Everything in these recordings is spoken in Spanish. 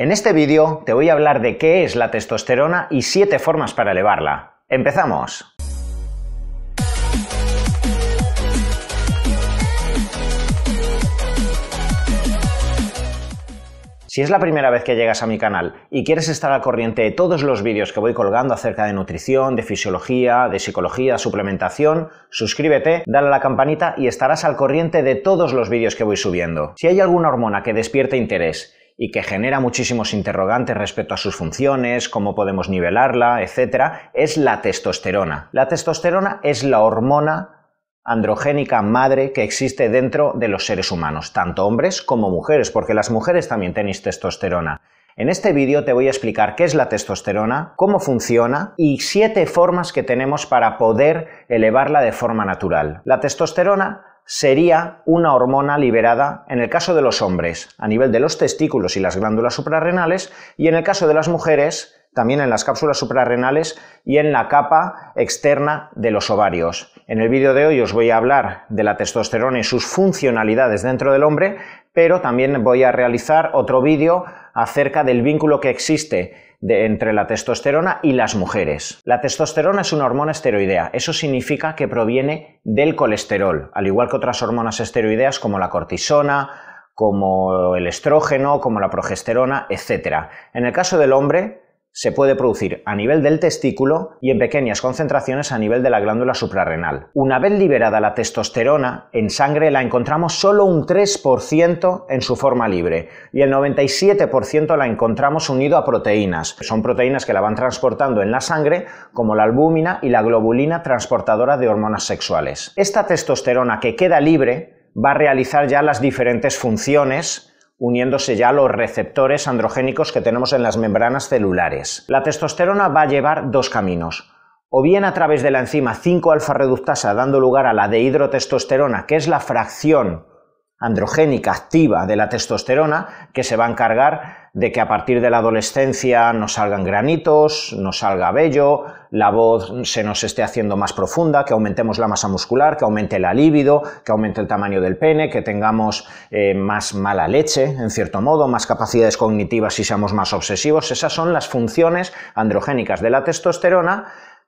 En este vídeo te voy a hablar de qué es la testosterona y 7 formas para elevarla. ¡Empezamos! Si es la primera vez que llegas a mi canal y quieres estar al corriente de todos los vídeos que voy colgando acerca de nutrición, de fisiología, de psicología, suplementación, suscríbete, dale a la campanita y estarás al corriente de todos los vídeos que voy subiendo. Si hay alguna hormona que despierte interés y que genera muchísimos interrogantes respecto a sus funciones, cómo podemos nivelarla, etc., es la testosterona. La testosterona es la hormona androgénica madre que existe dentro de los seres humanos, tanto hombres como mujeres, porque las mujeres también tenéis testosterona. En este vídeo te voy a explicar qué es la testosterona, cómo funciona y siete formas que tenemos para poder elevarla de forma natural. La testosterona sería una hormona liberada en el caso de los hombres a nivel de los testículos y las glándulas suprarrenales y en el caso de las mujeres también en las cápsulas suprarrenales y en la capa externa de los ovarios. En el vídeo de hoy os voy a hablar de la testosterona y sus funcionalidades dentro del hombre, pero también voy a realizar otro vídeo acerca del vínculo que existe entre la testosterona y las mujeres. La testosterona es una hormona esteroidea, eso significa que proviene del colesterol, al igual que otras hormonas esteroideas como la cortisona, como el estrógeno, como la progesterona, etc. En el caso del hombre, se puede producir a nivel del testículo y en pequeñas concentraciones a nivel de la glándula suprarrenal. Una vez liberada la testosterona, en sangre la encontramos solo un 3% en su forma libre y el 97% la encontramos unido a proteínas. Son proteínas que la van transportando en la sangre como la albúmina y la globulina transportadora de hormonas sexuales. Esta testosterona que queda libre va a realizar ya las diferentes funciones uniéndose ya los receptores androgénicos que tenemos en las membranas celulares. La testosterona va a llevar dos caminos. O bien a través de la enzima 5-alfa reductasa dando lugar a la dehidrotestosterona, que es la fracción androgénica activa de la testosterona que se va a encargar de que a partir de la adolescencia nos salgan granitos, nos salga vello, la voz se nos esté haciendo más profunda, que aumentemos la masa muscular, que aumente la libido, que aumente el tamaño del pene, que tengamos eh, más mala leche, en cierto modo, más capacidades cognitivas y seamos más obsesivos. Esas son las funciones androgénicas de la testosterona,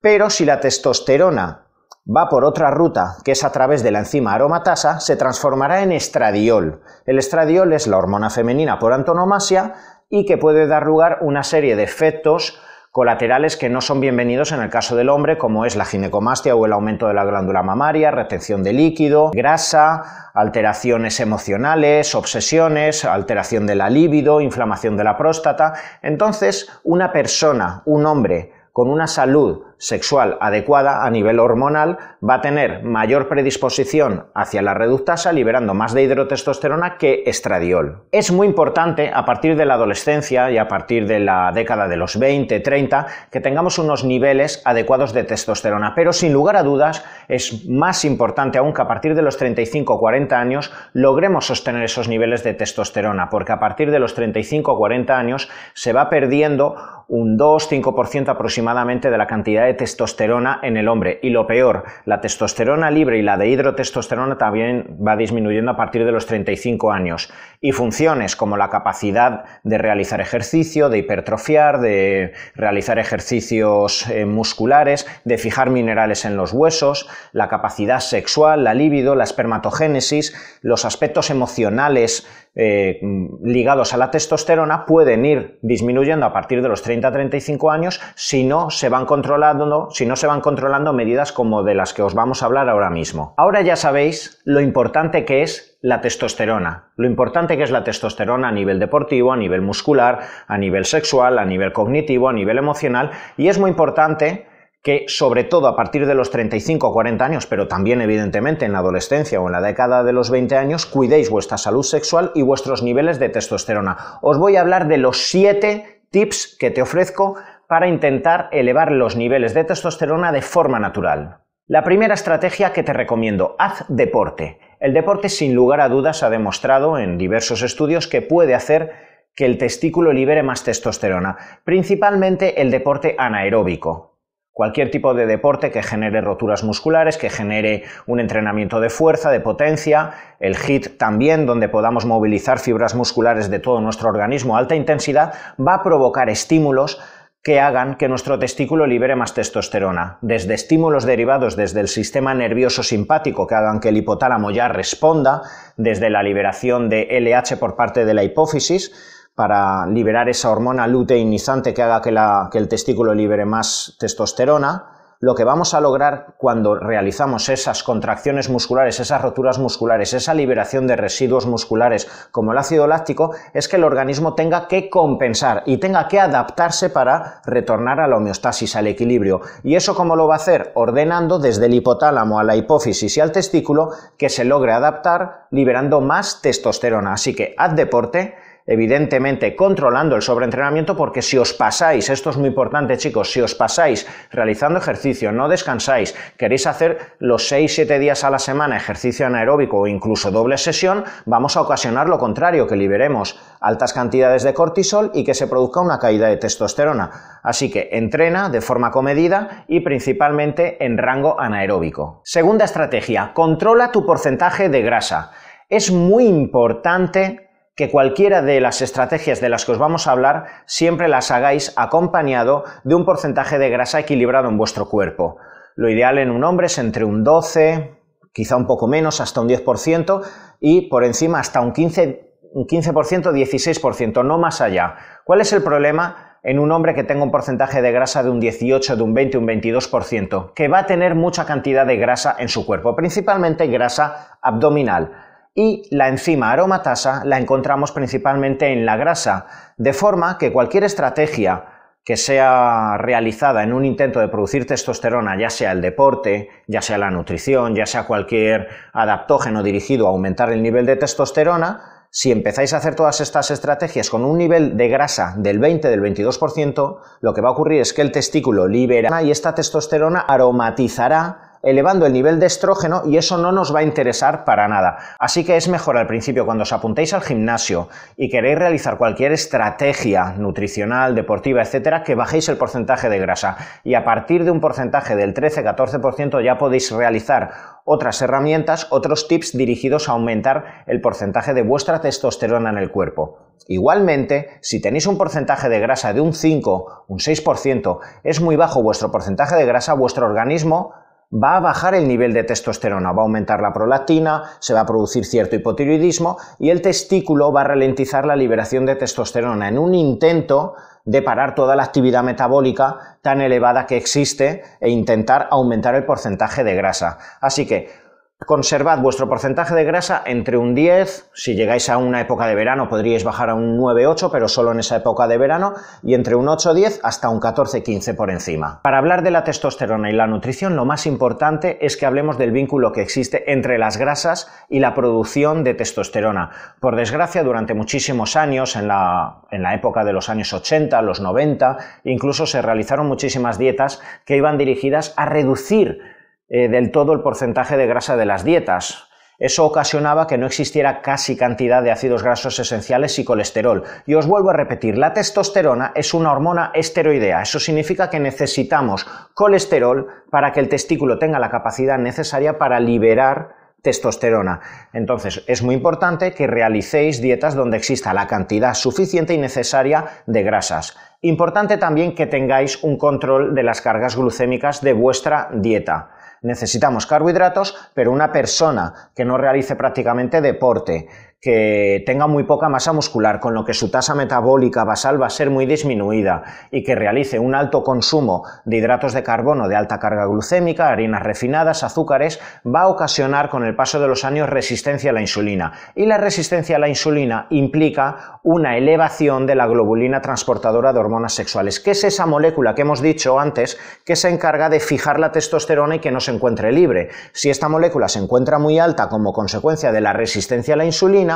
pero si la testosterona va por otra ruta, que es a través de la enzima aromatasa, se transformará en estradiol. El estradiol es la hormona femenina por antonomasia y que puede dar lugar a una serie de efectos colaterales que no son bienvenidos en el caso del hombre, como es la ginecomastia o el aumento de la glándula mamaria, retención de líquido, grasa, alteraciones emocionales, obsesiones, alteración de la libido, inflamación de la próstata. Entonces, una persona, un hombre con una salud sexual adecuada a nivel hormonal va a tener mayor predisposición hacia la reductasa, liberando más de hidrotestosterona que estradiol. Es muy importante a partir de la adolescencia y a partir de la década de los 20, 30, que tengamos unos niveles adecuados de testosterona, pero sin lugar a dudas es más importante aún que a partir de los 35 o 40 años logremos sostener esos niveles de testosterona, porque a partir de los 35 o 40 años se va perdiendo un 2-5% aproximadamente de la cantidad de testosterona en el hombre. Y lo peor, la testosterona libre y la de hidrotestosterona también va disminuyendo a partir de los 35 años. Y funciones como la capacidad de realizar ejercicio, de hipertrofiar, de realizar ejercicios eh, musculares, de fijar minerales en los huesos, la capacidad sexual, la libido, la espermatogénesis, los aspectos emocionales eh, ligados a la testosterona pueden ir disminuyendo a partir de los 30-35 años si no se van controlando, si no se van controlando medidas como de las que os vamos a hablar ahora mismo. Ahora ya sabéis lo importante que es la testosterona, lo importante que es la testosterona a nivel deportivo, a nivel muscular, a nivel sexual, a nivel cognitivo, a nivel emocional y es muy importante que sobre todo a partir de los 35 o 40 años, pero también evidentemente en la adolescencia o en la década de los 20 años, cuidéis vuestra salud sexual y vuestros niveles de testosterona. Os voy a hablar de los 7 tips que te ofrezco para intentar elevar los niveles de testosterona de forma natural. La primera estrategia que te recomiendo, haz deporte. El deporte sin lugar a dudas ha demostrado en diversos estudios que puede hacer que el testículo libere más testosterona, principalmente el deporte anaeróbico, Cualquier tipo de deporte que genere roturas musculares, que genere un entrenamiento de fuerza, de potencia, el HIT también, donde podamos movilizar fibras musculares de todo nuestro organismo a alta intensidad, va a provocar estímulos que hagan que nuestro testículo libere más testosterona, desde estímulos derivados desde el sistema nervioso simpático que hagan que el hipotálamo ya responda, desde la liberación de LH por parte de la hipófisis, para liberar esa hormona luteinizante que haga que, el testículo libere más testosterona, lo que vamos a lograr cuando realizamos esas contracciones musculares, esas roturas musculares, esa liberación de residuos musculares como el ácido láctico, es que el organismo tenga que compensar y tenga que adaptarse para retornar a la homeostasis, al equilibrio. ¿Y eso cómo lo va a hacer? Ordenando desde el hipotálamo a la hipófisis y al testículo que se logre adaptar liberando más testosterona. Así que haz deporte, evidentemente controlando el sobreentrenamiento, porque si os pasáis, esto es muy importante chicos, si os pasáis realizando ejercicio, no descansáis, queréis hacer los 6-7 días a la semana ejercicio anaeróbico o incluso doble sesión, vamos a ocasionar lo contrario, que liberemos altas cantidades de cortisol y que se produzca una caída de testosterona. Así que entrena de forma comedida y principalmente en rango anaeróbico. Segunda estrategia, controla tu porcentaje de grasa. Es muy importante que cualquiera de las estrategias de las que os vamos a hablar siempre las hagáis acompañado de un porcentaje de grasa equilibrado en vuestro cuerpo. Lo ideal en un hombre es entre un 12, quizá un poco menos, hasta un 10% y por encima hasta un 15%, un 15%, 16%, no más allá. ¿Cuál es el problema? en un hombre que tenga un porcentaje de grasa de un 18, de un 20, un 22%, que va a tener mucha cantidad de grasa en su cuerpo, principalmente grasa abdominal y la enzima aromatasa la encontramos principalmente en la grasa, de forma que cualquier estrategia que sea realizada en un intento de producir testosterona, ya sea el deporte, ya sea la nutrición, ya sea cualquier adaptógeno dirigido a aumentar el nivel de testosterona, si empezáis a hacer todas estas estrategias con un nivel de grasa del 20, del 22%, lo que va a ocurrir es que el testículo libera y esta testosterona aromatizará elevando el nivel de estrógeno y eso no nos va a interesar para nada. Así que es mejor al principio cuando os apuntéis al gimnasio y queréis realizar cualquier estrategia nutricional, deportiva, etcétera, que bajéis el porcentaje de grasa y a partir de un porcentaje del 13-14% ya podéis realizar otras herramientas, otros tips dirigidos a aumentar el porcentaje de vuestra testosterona en el cuerpo. Igualmente, si tenéis un porcentaje de grasa de un 5, un 6%, es muy bajo vuestro porcentaje de grasa, vuestro organismo va a bajar el nivel de testosterona, va a aumentar la prolactina, se va a producir cierto hipotiroidismo y el testículo va a ralentizar la liberación de testosterona en un intento de parar toda la actividad metabólica tan elevada que existe e intentar aumentar el porcentaje de grasa. Así que Conservad vuestro porcentaje de grasa entre un 10, si llegáis a una época de verano podríais bajar a un 9-8, pero solo en esa época de verano, y entre un 8-10 hasta un 14-15 por encima. Para hablar de la testosterona y la nutrición, lo más importante es que hablemos del vínculo que existe entre las grasas y la producción de testosterona. Por desgracia, durante muchísimos años, en la, en la época de los años 80, los 90, incluso se realizaron muchísimas dietas que iban dirigidas a reducir eh, del todo el porcentaje de grasa de las dietas. Eso ocasionaba que no existiera casi cantidad de ácidos grasos esenciales y colesterol. Y os vuelvo a repetir, la testosterona es una hormona esteroidea. Eso significa que necesitamos colesterol para que el testículo tenga la capacidad necesaria para liberar testosterona. Entonces, es muy importante que realicéis dietas donde exista la cantidad suficiente y necesaria de grasas. Importante también que tengáis un control de las cargas glucémicas de vuestra dieta. Necesitamos carbohidratos, pero una persona que no realice prácticamente deporte, que tenga muy poca masa muscular, con lo que su tasa metabólica basal va a ser muy disminuida y que realice un alto consumo de hidratos de carbono de alta carga glucémica, harinas refinadas, azúcares, va a ocasionar con el paso de los años resistencia a la insulina. Y la resistencia a la insulina implica una elevación de la globulina transportadora de hormonas sexuales, que es esa molécula que hemos dicho antes que se encarga de fijar la testosterona y que no se encuentre libre. Si esta molécula se encuentra muy alta como consecuencia de la resistencia a la insulina,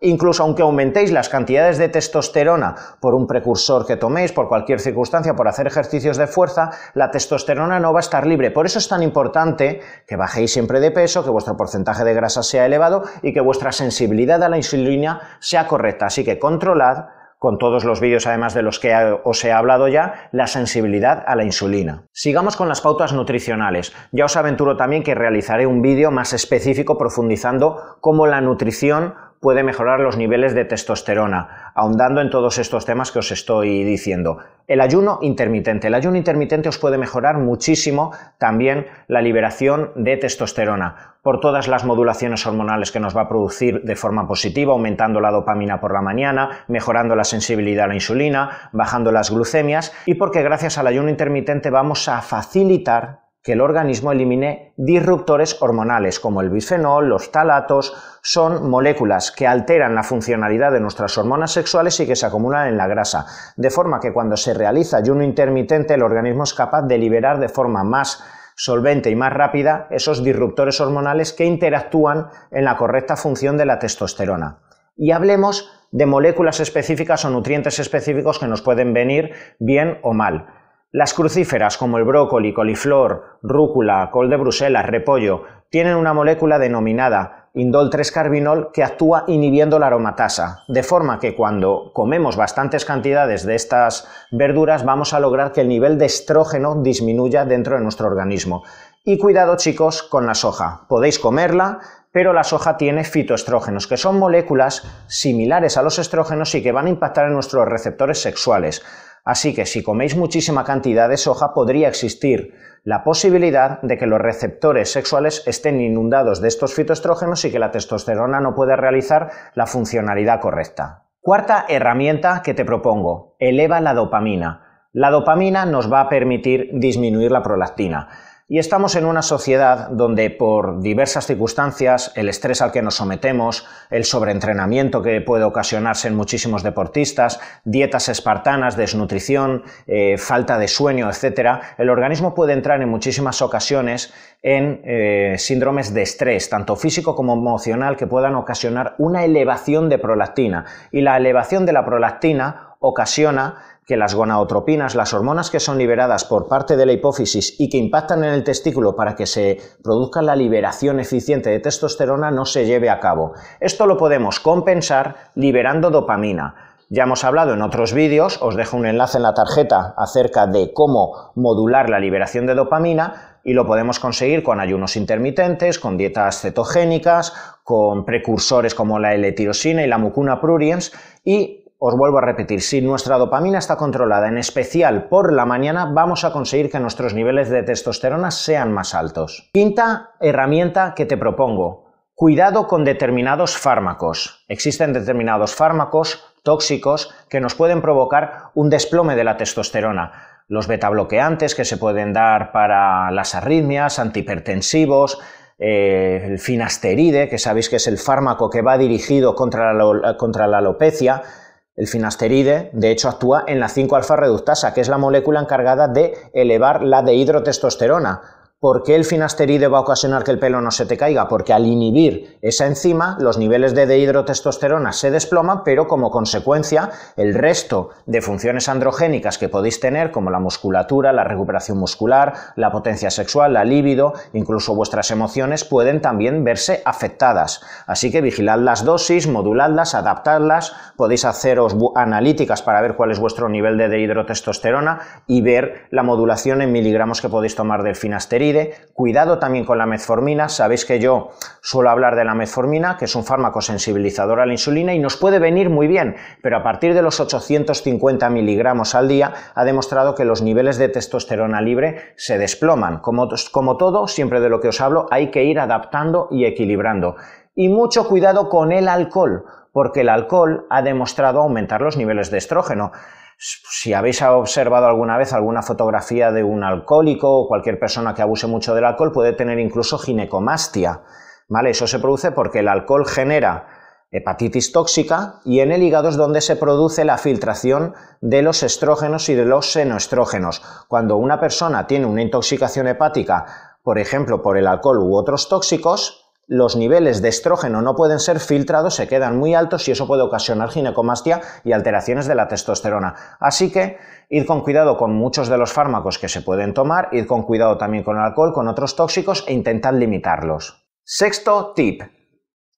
incluso aunque aumentéis las cantidades de testosterona por un precursor que toméis, por cualquier circunstancia, por hacer ejercicios de fuerza, la testosterona no va a estar libre. Por eso es tan importante que bajéis siempre de peso, que vuestro porcentaje de grasa sea elevado y que vuestra sensibilidad a la insulina sea correcta. Así que controlad con todos los vídeos además de los que os he hablado ya, la sensibilidad a la insulina. Sigamos con las pautas nutricionales. Ya os aventuro también que realizaré un vídeo más específico profundizando cómo la nutrición puede mejorar los niveles de testosterona, ahondando en todos estos temas que os estoy diciendo. El ayuno intermitente. El ayuno intermitente os puede mejorar muchísimo también la liberación de testosterona por todas las modulaciones hormonales que nos va a producir de forma positiva, aumentando la dopamina por la mañana, mejorando la sensibilidad a la insulina, bajando las glucemias y porque gracias al ayuno intermitente vamos a facilitar que el organismo elimine disruptores hormonales como el bisfenol, los talatos, son moléculas que alteran la funcionalidad de nuestras hormonas sexuales y que se acumulan en la grasa, de forma que cuando se realiza ayuno intermitente el organismo es capaz de liberar de forma más solvente y más rápida esos disruptores hormonales que interactúan en la correcta función de la testosterona. Y hablemos de moléculas específicas o nutrientes específicos que nos pueden venir bien o mal. Las crucíferas como el brócoli, coliflor, rúcula, col de Bruselas, repollo, tienen una molécula denominada indol 3-carbinol que actúa inhibiendo la aromatasa, de forma que cuando comemos bastantes cantidades de estas verduras vamos a lograr que el nivel de estrógeno disminuya dentro de nuestro organismo. Y cuidado chicos con la soja, podéis comerla, pero la soja tiene fitoestrógenos, que son moléculas similares a los estrógenos y que van a impactar en nuestros receptores sexuales. Así que si coméis muchísima cantidad de soja podría existir la posibilidad de que los receptores sexuales estén inundados de estos fitoestrógenos y que la testosterona no pueda realizar la funcionalidad correcta. Cuarta herramienta que te propongo, eleva la dopamina. La dopamina nos va a permitir disminuir la prolactina. Y estamos en una sociedad donde por diversas circunstancias, el estrés al que nos sometemos, el sobreentrenamiento que puede ocasionarse en muchísimos deportistas, dietas espartanas, desnutrición, eh, falta de sueño, etc., el organismo puede entrar en muchísimas ocasiones en eh, síndromes de estrés, tanto físico como emocional, que puedan ocasionar una elevación de prolactina. Y la elevación de la prolactina ocasiona que las gonadotropinas, las hormonas que son liberadas por parte de la hipófisis y que impactan en el testículo para que se produzca la liberación eficiente de testosterona, no se lleve a cabo. Esto lo podemos compensar liberando dopamina. Ya hemos hablado en otros vídeos, os dejo un enlace en la tarjeta acerca de cómo modular la liberación de dopamina y lo podemos conseguir con ayunos intermitentes, con dietas cetogénicas, con precursores como la L-tirosina y la mucuna pruriens y os vuelvo a repetir, si nuestra dopamina está controlada, en especial por la mañana, vamos a conseguir que nuestros niveles de testosterona sean más altos. Quinta herramienta que te propongo. Cuidado con determinados fármacos. Existen determinados fármacos tóxicos que nos pueden provocar un desplome de la testosterona. Los betabloqueantes que se pueden dar para las arritmias, antihipertensivos, eh, el finasteride, que sabéis que es el fármaco que va dirigido contra la, contra la alopecia, el finasteride, de hecho, actúa en la 5-alfa reductasa, que es la molécula encargada de elevar la dehidrotestosterona, ¿Por qué el finasteride va a ocasionar que el pelo no se te caiga? Porque al inhibir esa enzima, los niveles de dehidrotestosterona se desploman, pero como consecuencia, el resto de funciones androgénicas que podéis tener, como la musculatura, la recuperación muscular, la potencia sexual, la libido, incluso vuestras emociones, pueden también verse afectadas. Así que vigilad las dosis, moduladlas, adaptadlas, podéis haceros analíticas para ver cuál es vuestro nivel de dehidrotestosterona y ver la modulación en miligramos que podéis tomar del finasteride Cuidado también con la metformina. Sabéis que yo suelo hablar de la metformina, que es un fármaco sensibilizador a la insulina y nos puede venir muy bien, pero a partir de los 850 miligramos al día ha demostrado que los niveles de testosterona libre se desploman. Como, como todo, siempre de lo que os hablo, hay que ir adaptando y equilibrando. Y mucho cuidado con el alcohol, porque el alcohol ha demostrado aumentar los niveles de estrógeno si habéis observado alguna vez alguna fotografía de un alcohólico o cualquier persona que abuse mucho del alcohol puede tener incluso ginecomastia. ¿Vale? Eso se produce porque el alcohol genera hepatitis tóxica y en el hígado es donde se produce la filtración de los estrógenos y de los senoestrógenos. Cuando una persona tiene una intoxicación hepática, por ejemplo, por el alcohol u otros tóxicos, los niveles de estrógeno no pueden ser filtrados, se quedan muy altos y eso puede ocasionar ginecomastia y alteraciones de la testosterona. Así que id con cuidado con muchos de los fármacos que se pueden tomar, id con cuidado también con el alcohol, con otros tóxicos e intentad limitarlos. Sexto tip.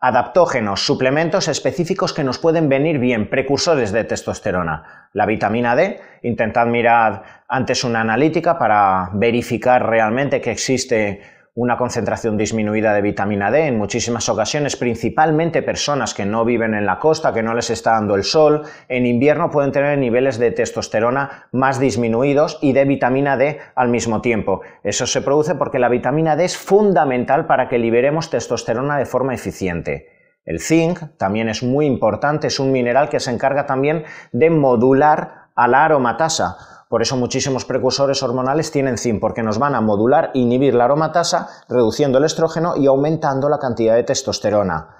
Adaptógenos, suplementos específicos que nos pueden venir bien, precursores de testosterona. La vitamina D, intentad mirar antes una analítica para verificar realmente que existe una concentración disminuida de vitamina D en muchísimas ocasiones, principalmente personas que no viven en la costa, que no les está dando el sol, en invierno pueden tener niveles de testosterona más disminuidos y de vitamina D al mismo tiempo. Eso se produce porque la vitamina D es fundamental para que liberemos testosterona de forma eficiente. El zinc también es muy importante, es un mineral que se encarga también de modular a la aromatasa por eso muchísimos precursores hormonales tienen zinc, porque nos van a modular, inhibir la aromatasa, reduciendo el estrógeno y aumentando la cantidad de testosterona.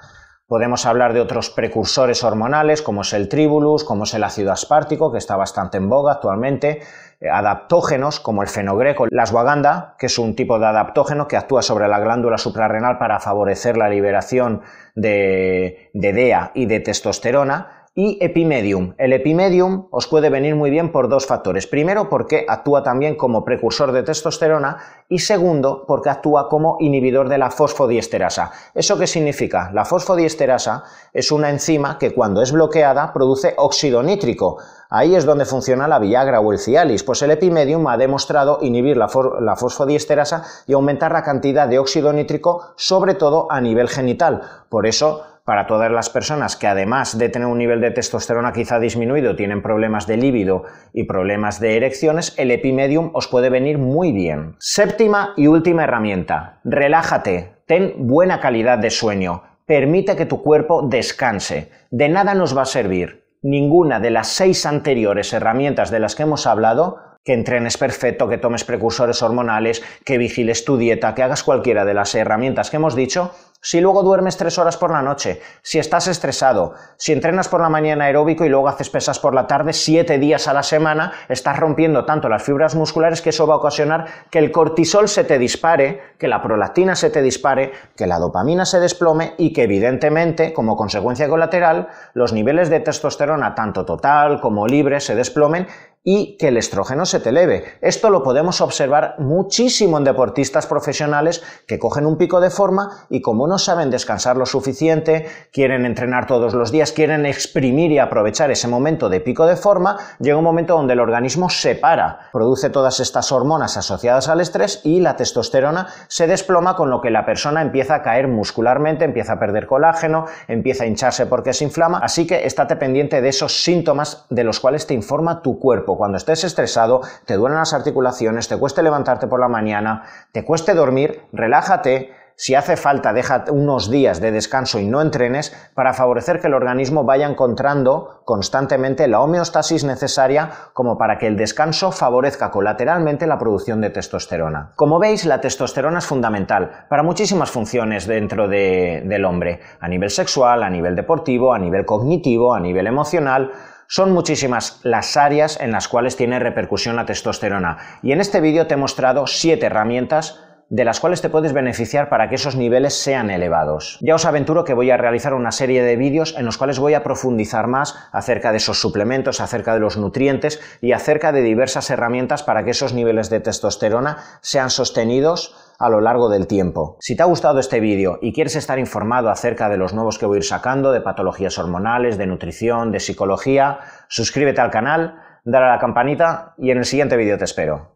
Podemos hablar de otros precursores hormonales, como es el tribulus, como es el ácido aspartico, que está bastante en boga actualmente, eh, adaptógenos como el fenogreco, la ashwagandha, que es un tipo de adaptógeno que actúa sobre la glándula suprarrenal para favorecer la liberación de, de DEA y de testosterona, y epimedium. El epimedium os puede venir muy bien por dos factores. Primero, porque actúa también como precursor de testosterona y segundo, porque actúa como inhibidor de la fosfodiesterasa. ¿Eso qué significa? La fosfodiesterasa es una enzima que cuando es bloqueada produce óxido nítrico. Ahí es donde funciona la Viagra o el Cialis, pues el epimedium ha demostrado inhibir la, la fosfodiesterasa y aumentar la cantidad de óxido nítrico, sobre todo a nivel genital. Por eso para todas las personas que además de tener un nivel de testosterona quizá disminuido, tienen problemas de líbido y problemas de erecciones, el epimedium os puede venir muy bien. Séptima y última herramienta, relájate, ten buena calidad de sueño, permite que tu cuerpo descanse. De nada nos va a servir ninguna de las seis anteriores herramientas de las que hemos hablado que entrenes perfecto, que tomes precursores hormonales, que vigiles tu dieta, que hagas cualquiera de las herramientas que hemos dicho, si luego duermes tres horas por la noche, si estás estresado, si entrenas por la mañana aeróbico y luego haces pesas por la tarde siete días a la semana, estás rompiendo tanto las fibras musculares que eso va a ocasionar que el cortisol se te dispare, que la prolactina se te dispare, que la dopamina se desplome y que evidentemente, como consecuencia colateral, los niveles de testosterona tanto total como libre se desplomen y que el estrógeno se te eleve. Esto lo podemos observar muchísimo en deportistas profesionales que cogen un pico de forma y como no saben descansar lo suficiente, quieren entrenar todos los días, quieren exprimir y aprovechar ese momento de pico de forma, llega un momento donde el organismo se para, produce todas estas hormonas asociadas al estrés y la testosterona se desploma con lo que la persona empieza a caer muscularmente, empieza a perder colágeno, empieza a hincharse porque se inflama, así que estate pendiente de esos síntomas de los cuales te informa tu cuerpo. Cuando estés estresado, te duelen las articulaciones, te cueste levantarte por la mañana, te cueste dormir, relájate, si hace falta, deja unos días de descanso y no entrenes para favorecer que el organismo vaya encontrando constantemente la homeostasis necesaria como para que el descanso favorezca colateralmente la producción de testosterona. Como veis, la testosterona es fundamental para muchísimas funciones dentro del hombre, a nivel sexual, a nivel deportivo, a nivel cognitivo, a nivel emocional, son muchísimas las áreas en las cuales tiene repercusión la testosterona y en este vídeo te he mostrado 7 herramientas de las cuales te puedes beneficiar para que esos niveles sean elevados. Ya os aventuro que voy a realizar una serie de vídeos en los cuales voy a profundizar más acerca de esos suplementos, acerca de los nutrientes y acerca de diversas herramientas para que esos niveles de testosterona sean sostenidos a lo largo del tiempo. Si te ha gustado este vídeo y quieres estar informado acerca de los nuevos que voy a ir sacando, de patologías hormonales, de nutrición, de psicología, suscríbete al canal, dale a la campanita y en el siguiente vídeo te espero.